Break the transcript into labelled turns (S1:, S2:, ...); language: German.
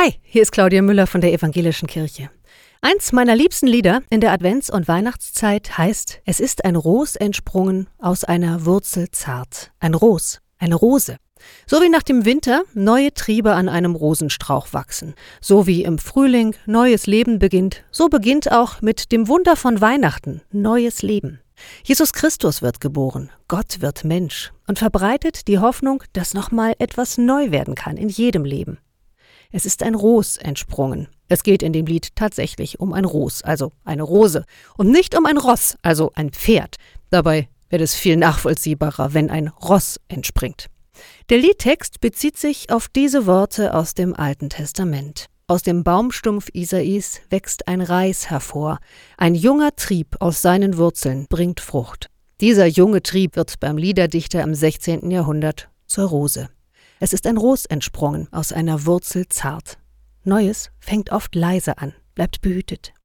S1: Hi, hier ist Claudia Müller von der Evangelischen Kirche. Eins meiner liebsten Lieder in der Advents- und Weihnachtszeit heißt Es ist ein Ros entsprungen aus einer Wurzel zart. Ein Ros, eine Rose. So wie nach dem Winter neue Triebe an einem Rosenstrauch wachsen, so wie im Frühling neues Leben beginnt, so beginnt auch mit dem Wunder von Weihnachten neues Leben. Jesus Christus wird geboren, Gott wird Mensch und verbreitet die Hoffnung, dass nochmal etwas neu werden kann in jedem Leben. Es ist ein Ros entsprungen. Es geht in dem Lied tatsächlich um ein Ros, also eine Rose, und nicht um ein Ross, also ein Pferd. Dabei wird es viel nachvollziehbarer, wenn ein Ross entspringt. Der Liedtext bezieht sich auf diese Worte aus dem Alten Testament. Aus dem Baumstumpf Isais wächst ein Reis hervor. Ein junger Trieb aus seinen Wurzeln bringt Frucht. Dieser junge Trieb wird beim Liederdichter im 16. Jahrhundert zur Rose. Es ist ein Ros entsprungen, aus einer Wurzel zart. Neues fängt oft leise an, bleibt behütet.